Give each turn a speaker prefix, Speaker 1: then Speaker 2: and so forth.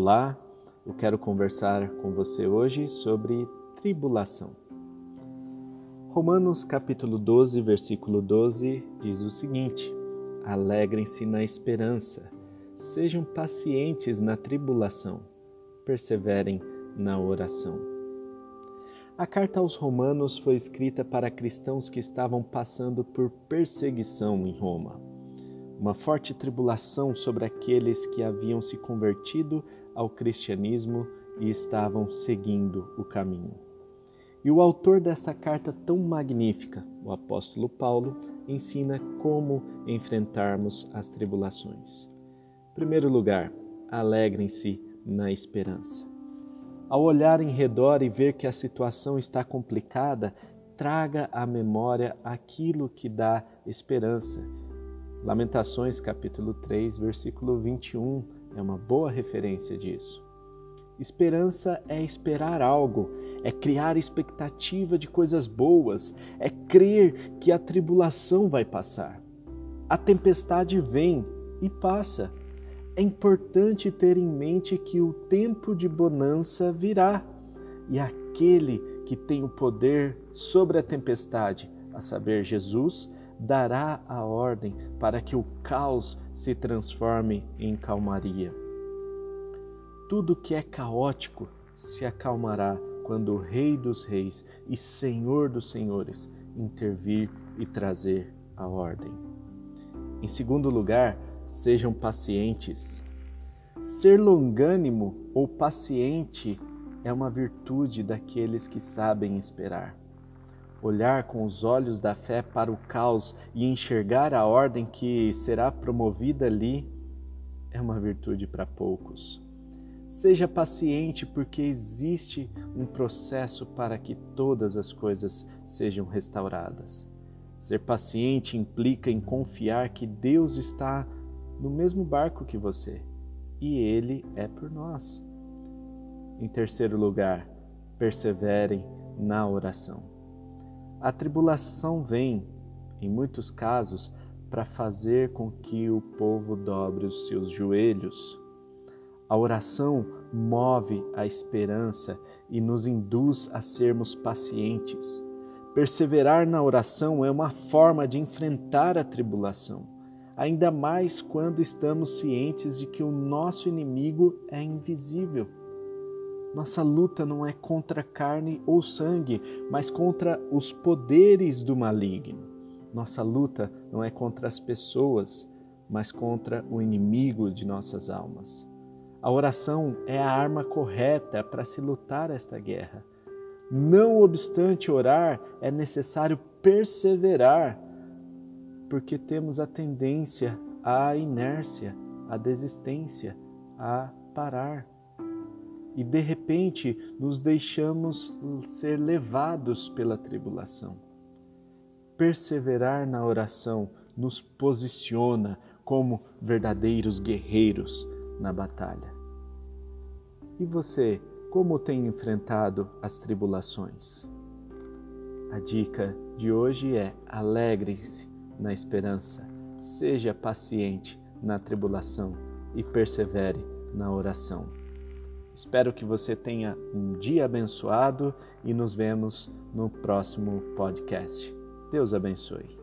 Speaker 1: Olá, eu quero conversar com você hoje sobre tribulação. Romanos capítulo 12, versículo 12 diz o seguinte: Alegrem-se na esperança, sejam pacientes na tribulação, perseverem na oração. A carta aos Romanos foi escrita para cristãos que estavam passando por perseguição em Roma uma forte tribulação sobre aqueles que haviam se convertido ao cristianismo e estavam seguindo o caminho. E o autor desta carta tão magnífica, o apóstolo Paulo, ensina como enfrentarmos as tribulações. Em primeiro lugar, alegrem-se na esperança. Ao olhar em redor e ver que a situação está complicada, traga à memória aquilo que dá esperança Lamentações capítulo 3, versículo 21 é uma boa referência disso. Esperança é esperar algo, é criar expectativa de coisas boas, é crer que a tribulação vai passar. A tempestade vem e passa. É importante ter em mente que o tempo de bonança virá e aquele que tem o poder sobre a tempestade, a saber, Jesus, dará a ordem para que o caos se transforme em calmaria. Tudo que é caótico se acalmará quando o Rei dos Reis e Senhor dos Senhores intervir e trazer a ordem. Em segundo lugar, sejam pacientes. Ser longânimo ou paciente é uma virtude daqueles que sabem esperar olhar com os olhos da fé para o caos e enxergar a ordem que será promovida ali é uma virtude para poucos. Seja paciente, porque existe um processo para que todas as coisas sejam restauradas. Ser paciente implica em confiar que Deus está no mesmo barco que você e Ele é por nós. Em terceiro lugar, perseverem na oração. A tribulação vem, em muitos casos, para fazer com que o povo dobre os seus joelhos. A oração move a esperança e nos induz a sermos pacientes. Perseverar na oração é uma forma de enfrentar a tribulação, ainda mais quando estamos cientes de que o nosso inimigo é invisível. Nossa luta não é contra carne ou sangue, mas contra os poderes do maligno. Nossa luta não é contra as pessoas, mas contra o inimigo de nossas almas. A oração é a arma correta para se lutar esta guerra. Não obstante orar, é necessário perseverar, porque temos a tendência à inércia, à desistência, a parar e de repente nos deixamos ser levados pela tribulação. Perseverar na oração nos posiciona como verdadeiros guerreiros na batalha. E você, como tem enfrentado as tribulações? A dica de hoje é: alegre-se na esperança, seja paciente na tribulação e persevere na oração. Espero que você tenha um dia abençoado e nos vemos no próximo podcast. Deus abençoe.